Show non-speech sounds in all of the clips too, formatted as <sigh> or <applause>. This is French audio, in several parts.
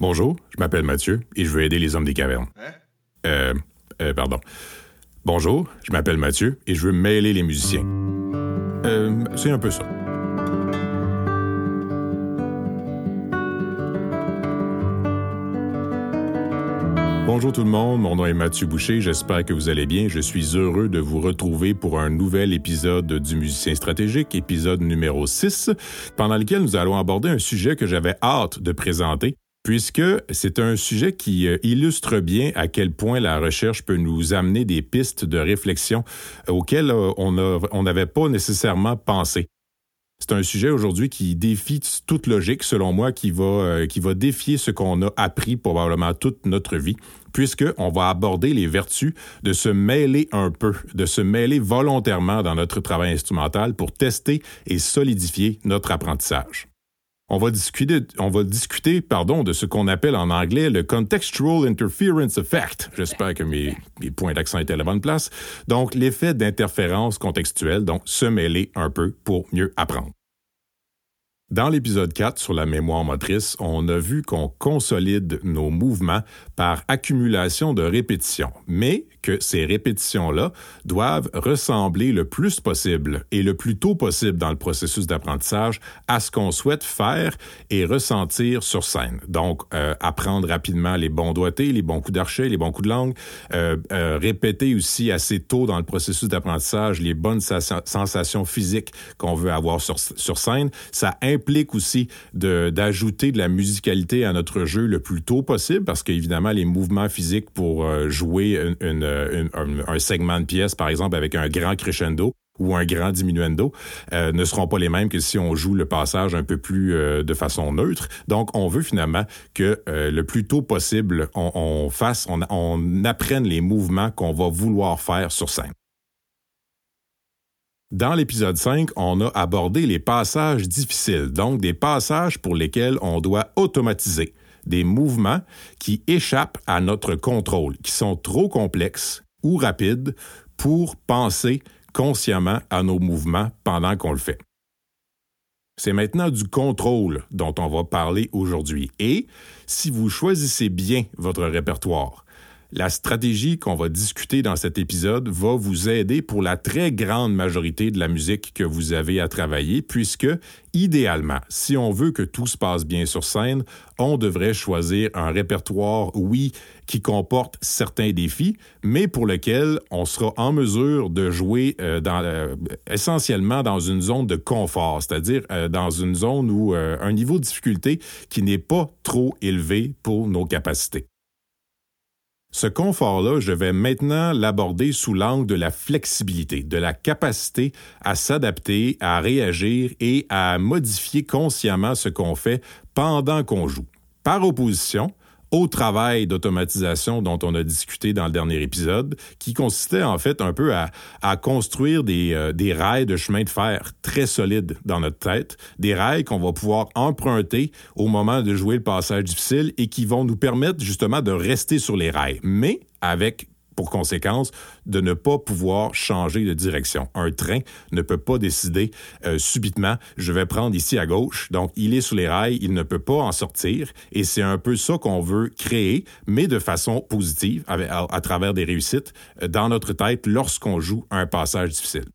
Bonjour, je m'appelle Mathieu et je veux aider les hommes des cavernes. Hein? Euh, euh, pardon. Bonjour, je m'appelle Mathieu et je veux mêler les musiciens. Euh, c'est un peu ça. Bonjour tout le monde, mon nom est Mathieu Boucher, j'espère que vous allez bien. Je suis heureux de vous retrouver pour un nouvel épisode du Musicien stratégique, épisode numéro 6, pendant lequel nous allons aborder un sujet que j'avais hâte de présenter, puisque c'est un sujet qui euh, illustre bien à quel point la recherche peut nous amener des pistes de réflexion auxquelles euh, on n'avait pas nécessairement pensé. C'est un sujet aujourd'hui qui défie toute logique, selon moi, qui va, euh, qui va défier ce qu'on a appris probablement toute notre vie, puisqu'on va aborder les vertus de se mêler un peu, de se mêler volontairement dans notre travail instrumental pour tester et solidifier notre apprentissage. On va discuter, de ce qu'on appelle en anglais le Contextual Interference Effect. J'espère que mes, mes points d'accent étaient à la bonne place. Donc, l'effet d'interférence contextuelle, donc se mêler un peu pour mieux apprendre. Dans l'épisode 4 sur la mémoire motrice, on a vu qu'on consolide nos mouvements par accumulation de répétitions, mais que ces répétitions-là doivent ressembler le plus possible et le plus tôt possible dans le processus d'apprentissage à ce qu'on souhaite faire et ressentir sur scène. Donc, euh, apprendre rapidement les bons doigtés, les bons coups d'archet, les bons coups de langue, euh, euh, répéter aussi assez tôt dans le processus d'apprentissage les bonnes sensations physiques qu'on veut avoir sur, scène. Ça implique aussi d'ajouter de, la musicalité à notre jeu le plus tôt possible parce qu'évidemment, les mouvements physiques pour jouer une, un, un, segment de pièce, par exemple, avec un grand crescendo, ou un grand diminuendo euh, ne seront pas les mêmes que si on joue le passage un peu plus euh, de façon neutre. Donc, on veut finalement que euh, le plus tôt possible, on, on fasse, on, on apprenne les mouvements qu'on va vouloir faire sur scène. Dans l'épisode 5, on a abordé les passages difficiles, donc des passages pour lesquels on doit automatiser, des mouvements qui échappent à notre contrôle, qui sont trop complexes ou rapides pour penser consciemment à nos mouvements pendant qu'on le fait. C'est maintenant du contrôle dont on va parler aujourd'hui. Et si vous choisissez bien votre répertoire, la stratégie qu'on va discuter dans cet épisode va vous aider pour la très grande majorité de la musique que vous avez à travailler, puisque, idéalement, si on veut que tout se passe bien sur scène, on devrait choisir un répertoire, oui, qui comporte certains défis, mais pour lequel on sera en mesure de jouer euh, euh, essentiellement dans une zone de confort, c'est-à-dire euh, dans une zone où un niveau de difficulté qui n'est pas trop élevé pour nos capacités. Ce confort-là, je vais maintenant l'aborder sous l'angle de la flexibilité, de la capacité à s'adapter, à réagir et à modifier consciemment ce qu'on fait pendant qu'on joue. Par opposition, au travail d'automatisation dont on a discuté dans le dernier épisode, qui consistait en fait un peu à, construire des, euh, des rails de chemin de fer très solides dans notre tête, des rails qu'on va pouvoir emprunter au moment de jouer le passage difficile et qui vont nous permettre justement de rester sur les rails, mais avec pour conséquence de ne pas pouvoir changer de direction. Un train ne peut pas décider euh, subitement, je vais prendre ici à gauche, donc il est sous les rails, il ne peut pas en sortir, et c'est un peu ça qu'on veut créer, mais de façon positive, à, travers des réussites euh, dans notre tête lorsqu'on joue un passage difficile.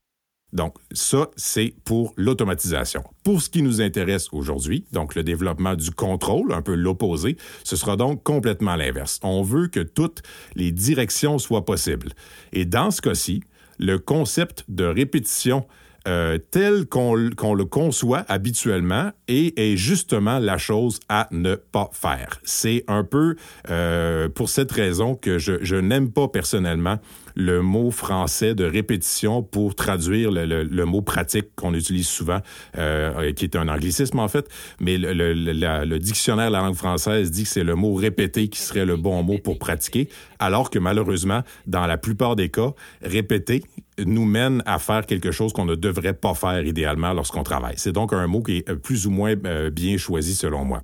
Donc, ça, c'est pour l'automatisation. Pour ce qui nous intéresse aujourd'hui, donc le développement du contrôle, un peu l'opposé, ce sera donc complètement l'inverse. On veut que toutes les directions soient possibles. Et dans ce cas-ci, le concept de répétition euh, tel qu'on qu le conçoit habituellement est justement la chose à ne pas faire. C'est un peu euh, pour cette raison que je n'aime pas personnellement le mot français de répétition pour traduire le, mot pratique qu'on utilise souvent, euh, qui est un anglicisme en fait, mais le, dictionnaire de la langue française dit que c'est le mot répéter qui serait le bon mot pour pratiquer, alors que malheureusement, dans la plupart des cas, répéter nous mène à faire quelque chose qu'on ne devrait pas faire idéalement lorsqu'on travaille. C'est donc un mot qui est plus ou moins euh, bien choisi selon moi.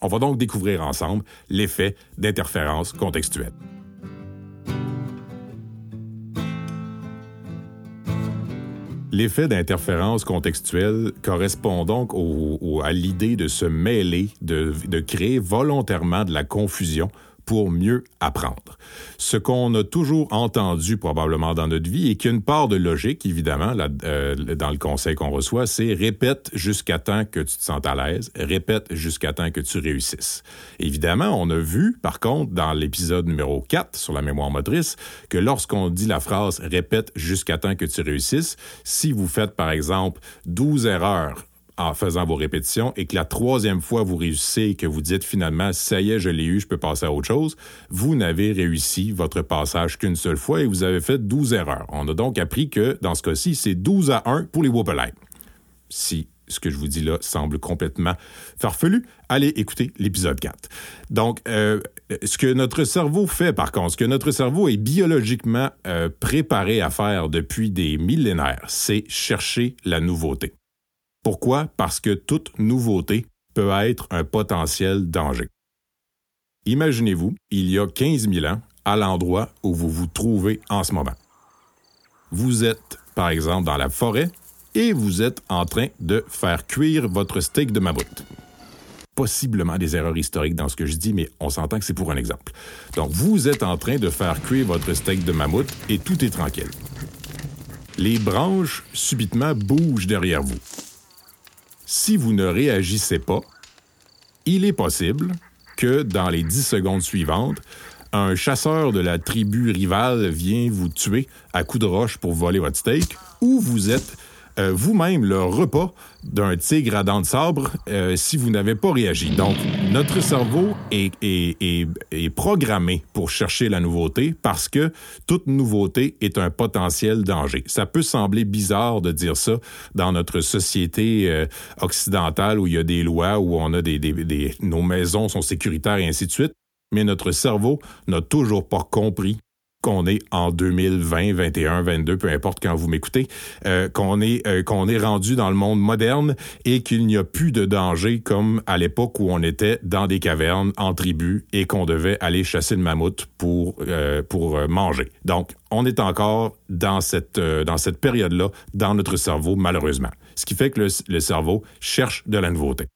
On va donc découvrir ensemble l'effet d'interférence contextuelle. L'effet d'interférence contextuelle correspond donc à l'idée de se mêler, de créer volontairement de la confusion pour mieux apprendre. Ce qu'on a toujours entendu probablement dans notre vie et qui a une part de logique, évidemment, euh, dans le conseil qu'on reçoit, c'est répète jusqu'à temps que tu te sentes à l'aise, répète jusqu'à temps que tu réussisses. Évidemment, on a vu, par contre, dans l'épisode numéro 4 sur la mémoire motrice, que lorsqu'on dit la phrase répète jusqu'à temps que tu réussisses, si vous faites, par exemple, 12 erreurs en faisant vos répétitions et que la troisième fois vous réussissez et que vous dites finalement ça y est, je l'ai eu, je peux passer à autre chose, vous n'avez réussi votre passage qu'une seule fois et vous avez fait 12 erreurs. On a donc appris que dans ce cas-ci, c'est 12 à 1 pour les Whoopalites. Si ce que je vous dis là semble complètement farfelu, allez écouter l'épisode 4. Donc, euh, ce que notre cerveau fait, par contre, ce que notre cerveau est biologiquement euh, préparé à faire depuis des millénaires, c'est chercher la nouveauté. Pourquoi? Parce que toute nouveauté peut être un potentiel danger. Imaginez-vous, il y a 15 000 ans, à l'endroit où vous vous trouvez en ce moment. Vous êtes, par exemple, dans la forêt et vous êtes en train de faire cuire votre steak de mammouth. Possiblement des erreurs historiques dans ce que je dis, mais on s'entend que c'est pour un exemple. Donc, vous êtes en train de faire cuire votre steak de mammouth et tout est tranquille. Les branches subitement bougent derrière vous si vous ne réagissez pas, il est possible que dans les 10 secondes suivantes, un chasseur de la tribu rivale vient vous tuer à coups de roche pour voler votre steak, ou vous êtes euh, vous-même le repas d'un tigre à dents de sabre euh, si vous n'avez pas réagi. Donc, notre cerveau est, est, programmé pour chercher la nouveauté parce que toute nouveauté est un potentiel danger. Ça peut sembler bizarre de dire ça dans notre société euh, occidentale où il y a des lois, où on a des, des, nos maisons sont sécuritaires et ainsi de suite mais notre cerveau n'a toujours pas compris qu'on est en 2020, 21, 22, peu importe quand vous m'écoutez, euh, qu'on est euh, qu'on est rendu dans le monde moderne et qu'il n'y a plus de danger comme à l'époque où on était dans des cavernes en tribu et qu'on devait aller chasser le mammouth pour euh, pour manger. Donc on est encore dans cette dans cette période-là dans notre cerveau malheureusement ce qui fait que le, cerveau cherche de la nouveauté.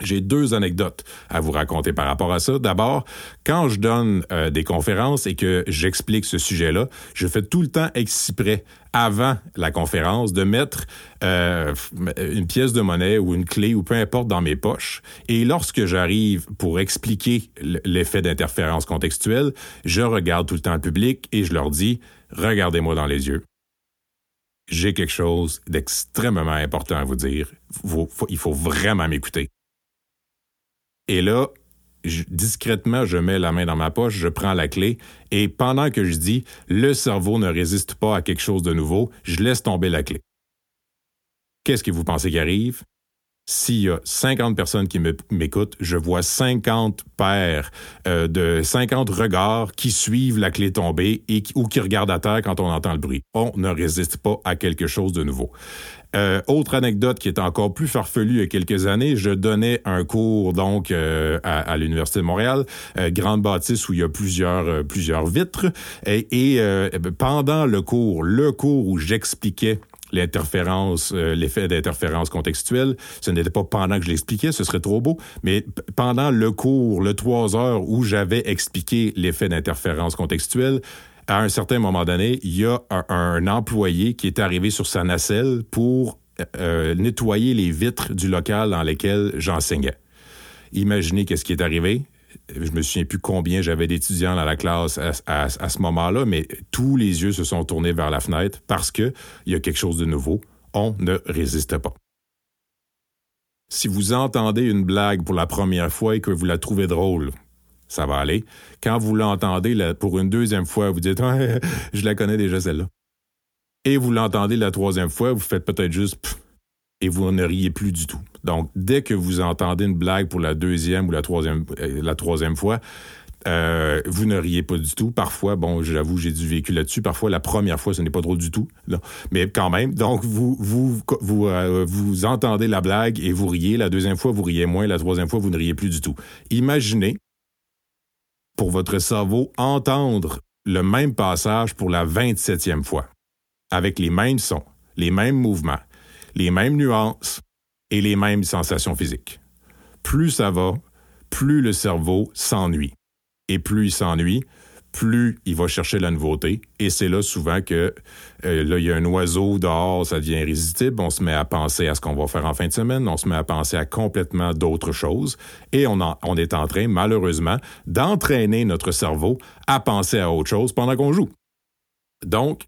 J'ai deux anecdotes à vous raconter par rapport à ça. D'abord, quand je donne euh, des conférences et que j'explique ce sujet-là, je fais tout le temps exprès avant la conférence de mettre euh, une pièce de monnaie ou une clé ou peu importe dans mes poches. Et lorsque j'arrive pour expliquer l'effet d'interférence contextuelle, je regarde tout le temps le public et je leur dis, regardez-moi dans les yeux j'ai quelque chose d'extrêmement important à vous dire. il faut vraiment m'écouter. Et là, discrètement, je mets la main dans ma poche, je prends la clé, et pendant que je dis le cerveau ne résiste pas à quelque chose de nouveau, je laisse tomber la clé. Qu'est-ce que vous pensez qui arrive? s'il y a 50 personnes qui m'écoutent, je vois 50 paires euh, de 50 regards qui suivent la clé tombée et ou qui regardent à terre quand on entend le bruit. On ne résiste pas à quelque chose de nouveau. Euh, autre anecdote qui est encore plus farfelue il y a quelques années, je donnais un cours donc euh, à, l'université de Montréal, grande bâtisse où il y a plusieurs plusieurs vitres et, et pendant le cours, le cours où j'expliquais euh, l'effet d'interférence contextuelle. Ce n'était pas pendant que je l'expliquais, ce serait trop beau, mais pendant le cours, le trois heures où j'avais expliqué l'effet d'interférence contextuelle, à un certain moment donné, il y a un, employé qui est arrivé sur sa nacelle pour euh, nettoyer les vitres du local dans lequel j'enseignais. Imaginez qu'est-ce qui est arrivé je me souviens plus combien j'avais d'étudiants dans la classe à, ce moment-là, mais tous les yeux se sont tournés vers la fenêtre parce qu'il y a quelque chose de nouveau. On ne résiste pas. Si vous entendez une blague pour la première fois et que vous la trouvez drôle, ça va aller. Quand vous l'entendez pour une deuxième fois, vous dites <laughs> Je la connais déjà celle-là. Et vous l'entendez la troisième fois, vous faites peut-être juste et vous ne riez plus du tout. Donc, dès que vous entendez une blague pour la deuxième ou la troisième, euh, fois, euh, vous ne riez pas du tout. Parfois, bon, j'avoue, j'ai du vécu là-dessus. Parfois, la première fois, ce n'est pas drôle du tout. Mais quand même, donc, vous, vous, vous, euh, vous entendez la blague et vous riez. La deuxième fois, vous riez moins. La troisième fois, vous ne riez plus du tout. Imaginez, pour votre cerveau, entendre le même passage pour la 27e fois, avec les mêmes sons les mêmes mouvements, les mêmes nuances et les mêmes sensations physiques. Plus ça va, plus le cerveau s'ennuie. Et plus il s'ennuie, plus il va chercher la nouveauté. Et c'est là souvent que euh, là, il y a un oiseau dehors, ça devient irrésistible. On se met à penser à ce qu'on va faire en fin de semaine. On se met à penser à complètement d'autres choses. Et on, on est en train, malheureusement, d'entraîner notre cerveau à penser à autre chose pendant qu'on joue. Donc,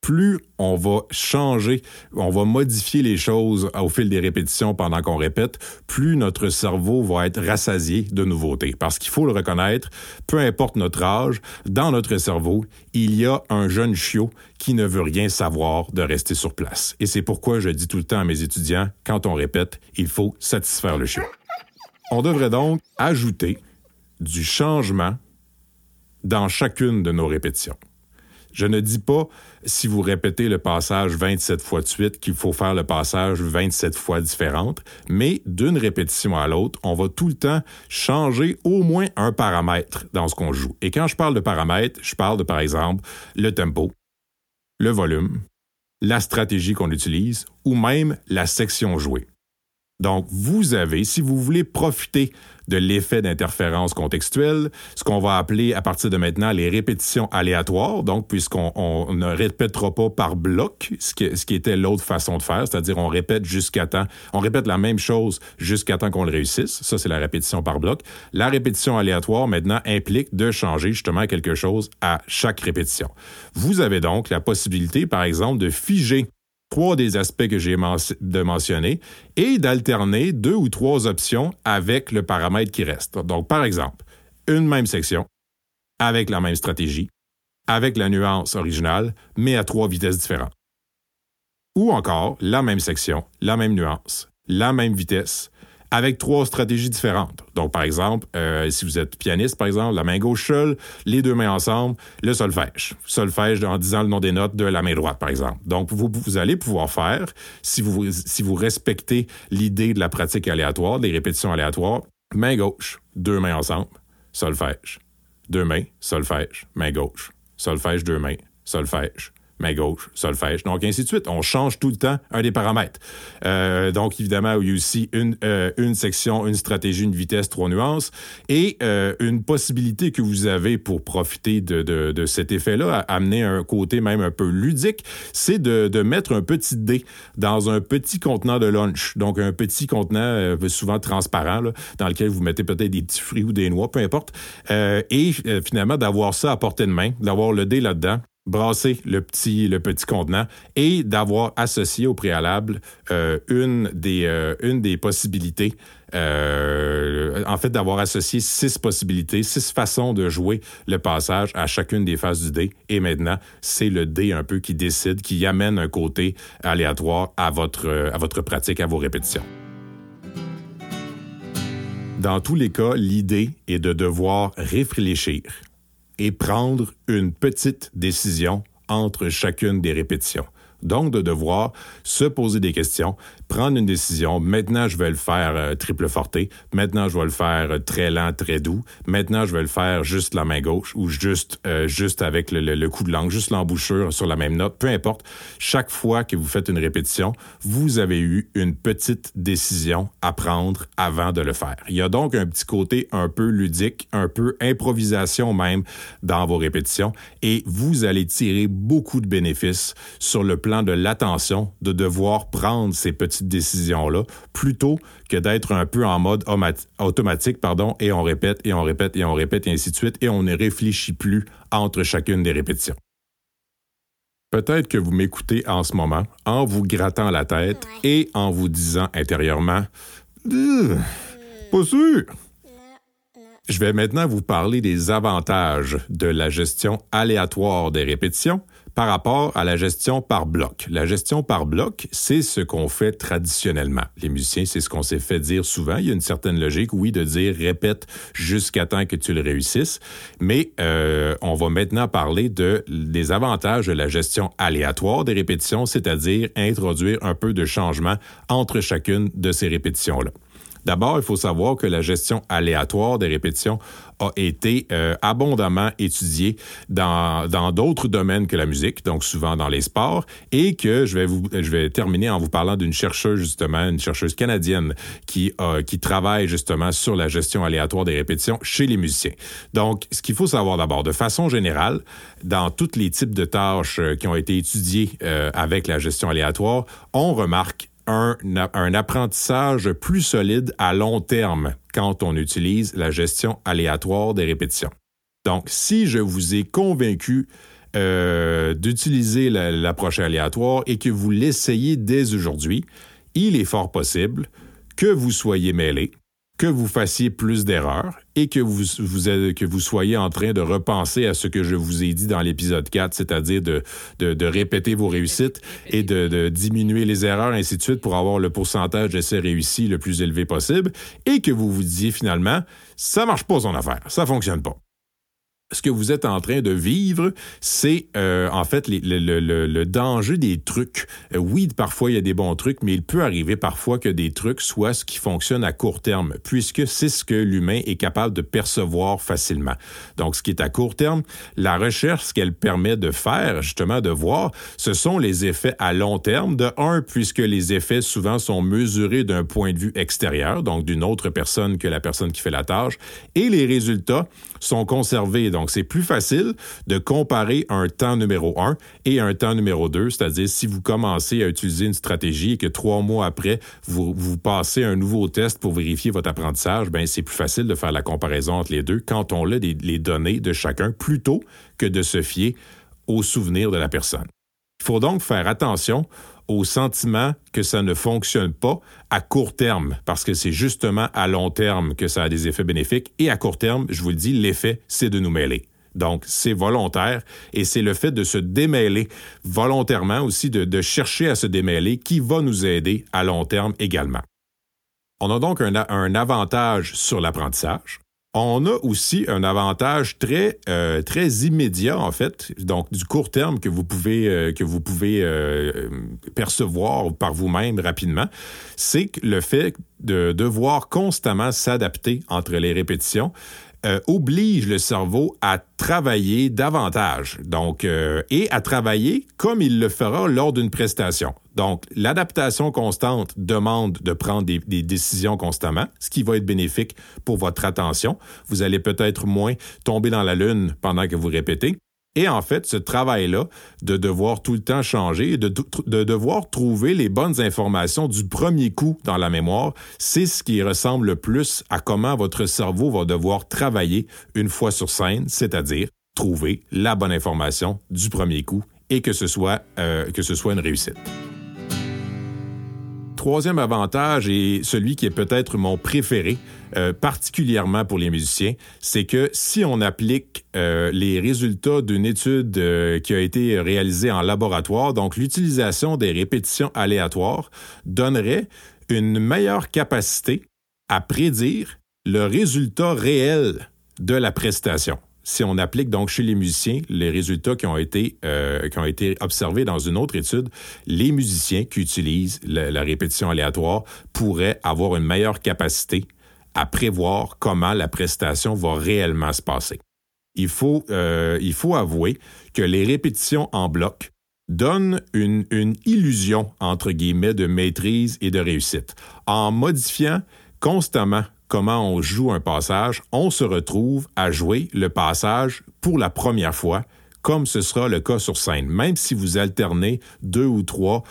plus on va changer, on va modifier les choses au fil des répétitions pendant qu'on répète, plus notre cerveau va être rassasié de nouveautés. Parce qu'il faut le reconnaître, peu importe notre âge, dans notre cerveau, il y a un jeune chiot qui ne veut rien savoir de rester sur place. Et c'est pourquoi je dis tout le temps à mes étudiants, quand on répète, il faut satisfaire le chiot. On devrait donc ajouter du changement dans chacune de nos répétitions. Je ne dis pas, si vous répétez le passage 27 fois de suite, qu'il faut faire le passage 27 fois différente, mais d'une répétition à l'autre, on va tout le temps changer au moins un paramètre dans ce qu'on joue. Et quand je parle de paramètres, je parle de, par exemple, le tempo, le volume, la stratégie qu'on utilise ou même la section jouée. Donc, vous avez, si vous voulez profiter de l'effet d'interférence contextuelle, ce qu'on va appeler à partir de maintenant les répétitions aléatoires, donc puisqu'on ne répétera pas par bloc, ce qui, ce qui était l'autre façon de faire, c'est-à-dire on répète jusqu'à temps, on répète la même chose jusqu'à temps qu'on le réussisse, ça c'est la répétition par bloc. La répétition aléatoire maintenant implique de changer justement quelque chose à chaque répétition. Vous avez donc la possibilité, par exemple, de figer trois des aspects que j'ai de mentionner et d'alterner deux ou trois options avec le paramètre qui reste. Donc, par exemple, une même section avec la même stratégie, avec la nuance originale, mais à trois vitesses différentes. Ou encore la même section, la même nuance, la même vitesse, avec trois stratégies différentes. Donc, par exemple, euh, si vous êtes pianiste, par exemple, la main gauche seule, les deux mains ensemble, le solfège. Solfège en disant le nom des notes de la main droite, par exemple. Donc, vous, allez pouvoir faire, si vous, si vous respectez l'idée de la pratique aléatoire, des répétitions aléatoires, main gauche, deux mains ensemble, solfège. Deux mains, solfège, main gauche. Solfège, deux mains, solfège main gauche, solfège, donc ainsi de suite. On change tout le temps un des paramètres. Euh, donc, évidemment, il y a aussi une, euh, une section, une stratégie, une vitesse, trois nuances, et euh, une possibilité que vous avez pour profiter de, de, de cet effet-là, amener un côté même un peu ludique, c'est de, de mettre un petit dé dans un petit contenant de lunch, donc un petit contenant euh, souvent transparent, là, dans lequel vous mettez peut-être des petits fruits ou des noix, peu importe, euh, et finalement d'avoir ça à portée de main, d'avoir le dé là-dedans, brasser le petit, le petit contenant et d'avoir associé au préalable euh, une, des, euh, une des possibilités, euh, en fait d'avoir associé six possibilités, six façons de jouer le passage à chacune des phases du dé. Et maintenant, c'est le dé un peu qui décide, qui amène un côté aléatoire à votre, à votre pratique, à vos répétitions. Dans tous les cas, l'idée est de devoir réfléchir et prendre une petite décision entre chacune des répétitions. Donc, de devoir se poser des questions, prendre une décision. Maintenant, je vais le faire euh, triple forté. Maintenant, je vais le faire euh, très lent, très doux. Maintenant, je vais le faire juste la main gauche ou juste, euh, juste avec le, coup de langue, juste l'embouchure sur la même note. Peu importe. Chaque fois que vous faites une répétition, vous avez eu une petite décision à prendre avant de le faire. Il y a donc un petit côté un peu ludique, un peu improvisation même dans vos répétitions et vous allez tirer beaucoup de bénéfices sur le plan de l'attention de devoir prendre ces petites décisions-là plutôt que d'être un peu en mode automatique, pardon, et on répète et on répète et on répète et ainsi de suite et on ne réfléchit plus entre chacune des répétitions. Peut-être que vous m'écoutez en ce moment en vous grattant la tête et en vous disant intérieurement Pas sûr. Je vais maintenant vous parler des avantages de la gestion aléatoire des répétitions par rapport à la gestion par bloc. La gestion par bloc, c'est ce qu'on fait traditionnellement. Les musiciens, c'est ce qu'on s'est fait dire souvent. Il y a une certaine logique, oui, de dire répète jusqu'à temps que tu le réussisses, mais euh, on va maintenant parler de, des avantages de la gestion aléatoire des répétitions, c'est-à-dire introduire un peu de changement entre chacune de ces répétitions-là. D'abord, il faut savoir que la gestion aléatoire des répétitions a été euh, abondamment étudiée dans d'autres domaines que la musique, donc souvent dans les sports, et que je vais je vais terminer en vous parlant d'une chercheuse justement, une chercheuse canadienne qui euh, qui travaille justement sur la gestion aléatoire des répétitions chez les musiciens. Donc, ce qu'il faut savoir d'abord, de façon générale, dans tous les types de tâches euh, qui ont été étudiées avec la gestion aléatoire, on remarque un, apprentissage plus solide à long terme quand on utilise la gestion aléatoire des répétitions. Donc, si je vous ai convaincu euh, d'utiliser l'approche aléatoire et que vous l'essayez dès aujourd'hui, il est fort possible que vous soyez mêlé, que vous fassiez plus d'erreurs et que vous, soyez en train de repenser à ce que je vous ai dit dans l'épisode 4, c'est-à-dire de, de, répéter vos réussites et de, diminuer les erreurs, ainsi de suite, pour avoir le pourcentage d'essais réussis le plus élevé possible, et que vous vous disiez finalement, ça marche pas son affaire, ça fonctionne pas ce que vous êtes en train de vivre, c'est euh, en fait le, danger des trucs. Euh, oui, parfois il y a des bons trucs, mais il peut arriver parfois que des trucs soient ce qui fonctionne à court terme, puisque c'est ce que l'humain est capable de percevoir facilement. Donc, ce qui est à court terme, la recherche, ce qu'elle permet de faire, justement, de voir, ce sont les effets à long terme. De un, puisque les effets souvent sont mesurés d'un point de vue extérieur, donc d'une autre personne que la personne qui fait la tâche, et les résultats sont conservés. Donc, c'est plus facile de comparer un temps numéro un et un temps numéro deux, c'est-à-dire si vous commencez à utiliser une stratégie et que trois mois après, vous, passez un nouveau test pour vérifier votre apprentissage, ben c'est plus facile de faire la comparaison entre les deux quand on a les données de chacun plutôt que de se fier aux souvenirs de la personne. Il faut donc faire attention au sentiment que ça ne fonctionne pas à court terme, parce que c'est justement à long terme que ça a des effets bénéfiques. Et à court terme, je vous le dis, l'effet, c'est de nous mêler. Donc, c'est volontaire et c'est le fait de se démêler volontairement aussi, de, chercher à se démêler qui va nous aider à long terme également. On a donc un avantage sur l'apprentissage. On a aussi un avantage très euh, très immédiat en fait, donc du court terme que vous pouvez euh, que vous pouvez euh, percevoir par vous-même rapidement, c'est le fait de devoir constamment s'adapter entre les répétitions. Euh, oblige le cerveau à travailler davantage, donc euh, et à travailler comme il le fera lors d'une prestation. Donc, l'adaptation constante demande de prendre des, des, décisions constamment, ce qui va être bénéfique pour votre attention. Vous allez peut-être moins tomber dans la lune pendant que vous répétez. Et en fait, ce travail-là, de devoir tout le temps changer, de, de devoir trouver les bonnes informations du premier coup dans la mémoire, c'est ce qui ressemble le plus à comment votre cerveau va devoir travailler une fois sur scène, c'est-à-dire trouver la bonne information du premier coup et que ce soit, euh, que ce soit une réussite. Troisième avantage et celui qui est peut-être mon préféré, euh, particulièrement pour les musiciens, c'est que si on applique euh, les résultats d'une étude euh, qui a été réalisée en laboratoire, donc l'utilisation des répétitions aléatoires donnerait une meilleure capacité à prédire le résultat réel de la prestation. Si on applique donc chez les musiciens les résultats qui ont été, qui ont été observés dans une autre étude, les musiciens qui utilisent la, répétition aléatoire pourraient avoir une meilleure capacité à prévoir comment la prestation va réellement se passer. Il faut, euh, il faut avouer que les répétitions en bloc donnent une, une illusion, entre guillemets, de maîtrise et de réussite. En modifiant constamment comment on joue un passage, on se retrouve à jouer le passage pour la première fois comme ce sera le cas sur scène. Même si vous alternez deux ou trois,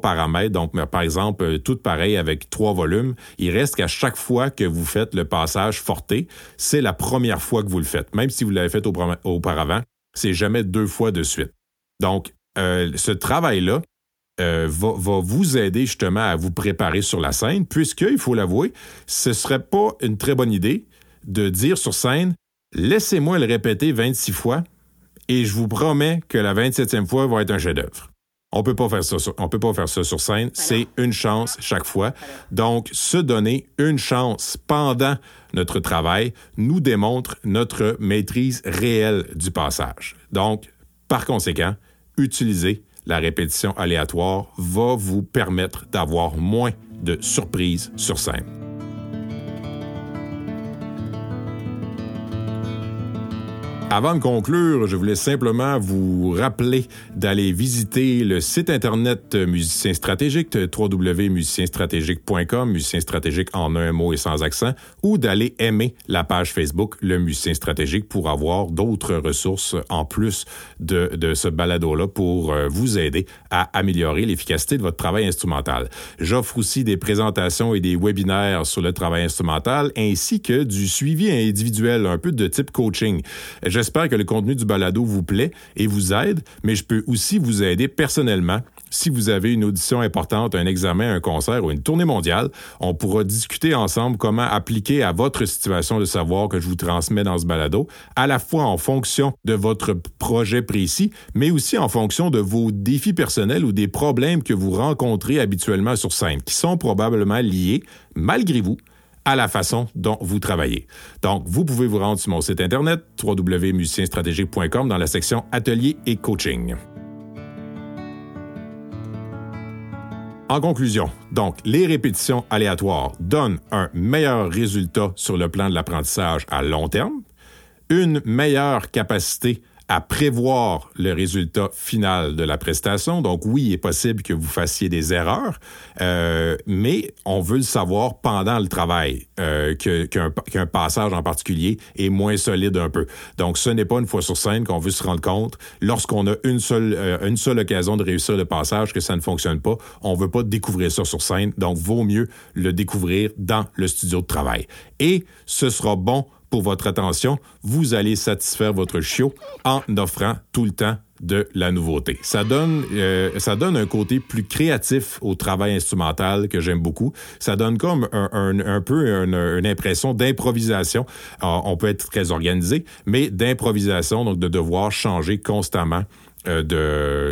paramètres, donc par exemple euh, tout pareil avec trois volumes, il reste qu'à chaque fois que vous faites le passage forté, c'est la première fois que vous le faites. Même si vous l'avez fait auparavant, c'est jamais deux fois de suite. Donc, euh, ce travail-là, euh, va, vous aider justement à vous préparer sur la scène, puisque, il faut l'avouer, ce serait pas une très bonne idée de dire sur scène, laissez-moi le répéter 26 fois et je vous promets que la 27e fois va être un chef-d'œuvre. On peut pas faire ça on peut pas faire ça sur scène, c'est une chance chaque fois. Donc se donner une chance pendant notre travail nous démontre notre maîtrise réelle du passage. Donc par conséquent, utilisez la répétition aléatoire va vous permettre d'avoir moins de surprises sur scène. Avant de conclure, je voulais simplement vous rappeler d'aller visiter le site internet Musicien Stratégique, www.musicienstratégique.com, musicien stratégique en un mot et sans accent, ou d'aller aimer la page Facebook Le Musicien Stratégique pour avoir d'autres ressources en plus de, de ce balado-là pour euh, vous aider à améliorer l'efficacité de votre travail instrumental. J'offre aussi des présentations et des webinaires sur le travail instrumental ainsi que du suivi individuel, un peu de type coaching. J'espère que le contenu du balado vous plaît et vous aide, mais je peux aussi vous aider personnellement. Si vous avez une audition importante, un examen, un concert ou une tournée mondiale, on pourra discuter ensemble comment appliquer à votre situation de savoir que je vous transmets dans ce balado, à la fois en fonction de votre projet précis, mais aussi en fonction de vos défis personnels ou des problèmes que vous rencontrez habituellement sur scène, qui sont probablement liés, malgré vous, à la façon dont vous travaillez. Donc, vous pouvez vous rendre sur mon site internet www.musicienstratégique.com dans la section Atelier et coaching. En conclusion, donc, les répétitions aléatoires donnent un meilleur résultat sur le plan de l'apprentissage à long terme, une meilleure capacité à prévoir le résultat final de la prestation. Donc oui, il est possible que vous fassiez des erreurs, euh, mais on veut le savoir pendant le travail euh, qu'un passage en particulier est moins solide un peu. Donc ce n'est pas une fois sur scène qu'on veut se rendre compte lorsqu'on a une seule euh, une seule occasion de réussir le passage que ça ne fonctionne pas. On veut pas découvrir ça sur scène. Donc vaut mieux le découvrir dans le studio de travail. Et ce sera bon pour votre attention, vous allez satisfaire votre chiot en offrant tout le temps de la nouveauté. Ça donne, euh, ça donne un côté plus créatif au travail instrumental que j'aime beaucoup. Ça donne comme un, peu une, impression d'improvisation. On peut être très organisé, mais d'improvisation, donc de devoir changer constamment euh,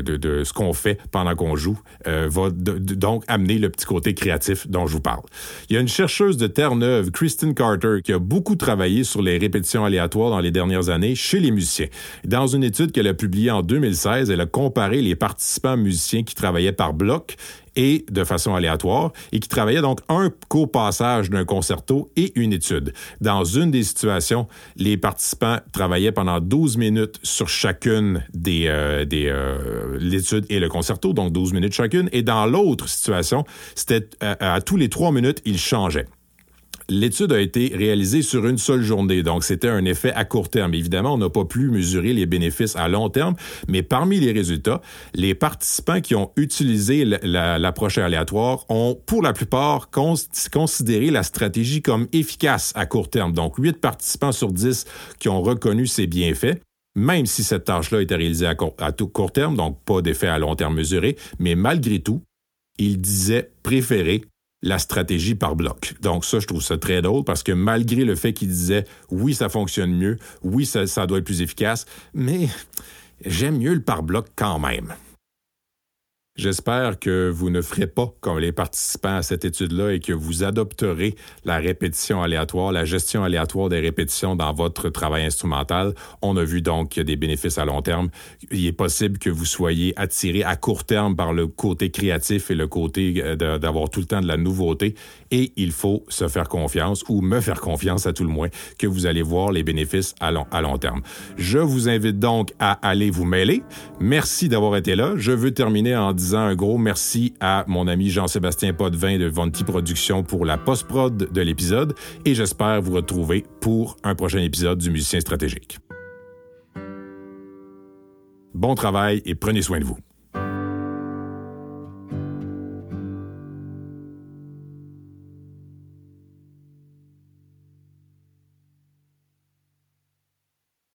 de, ce qu'on fait pendant qu'on joue euh, va donc amener le petit côté créatif dont je vous parle. Il y a une chercheuse de Terre-Neuve, Kristen Carter, qui a beaucoup travaillé sur les répétitions aléatoires dans les dernières années chez les musiciens. Dans une étude qu'elle a publiée en 2016, elle a comparé les participants musiciens qui travaillaient par bloc et de façon aléatoire et qui travaillait donc un co-passage d'un concerto et une étude. Dans une des situations, les participants travaillaient pendant 12 minutes sur chacune des, euh, des euh, l'étude et le concerto, donc 12 minutes chacune, et dans l'autre situation, c'était euh, à tous les trois minutes, ils changeaient. L'étude a été réalisée sur une seule journée, donc c'était un effet à court terme. Évidemment, on n'a pas pu mesurer les bénéfices à long terme, mais parmi les résultats, les participants qui ont utilisé l'approche aléatoire ont, pour la plupart, considéré la stratégie comme efficace à court terme. Donc, 8 participants sur 10 qui ont reconnu ces bienfaits même si cette tâche-là était réalisée à court, à court terme, donc pas d'effet à long terme mesuré, mais malgré tout, ils disaient préférer la stratégie par bloc. Donc ça, je trouve ça très drôle parce que malgré le fait qu'il disait oui, ça fonctionne mieux, oui, ça, ça doit être plus efficace, mais j'aime mieux le par bloc quand même. J'espère que vous ne ferez pas comme les participants à cette étude-là et que vous adopterez la répétition aléatoire, la gestion aléatoire des répétitions dans votre travail instrumental. On a vu donc des bénéfices à long terme. Il est possible que vous soyez attiré à court terme par le côté créatif et le côté euh, d'avoir tout le temps de la nouveauté. Et il faut se faire confiance ou me faire confiance à tout le moins que vous allez voir les bénéfices à long, à long terme. Je vous invite donc à aller vous mêler. Merci d'avoir été là. Je veux terminer en un gros merci à mon ami Jean-Sébastien Potvin de Vonti Productions pour la post-prod de l'épisode et j'espère vous retrouver pour un prochain épisode du Musicien stratégique. Bon travail et prenez soin de vous.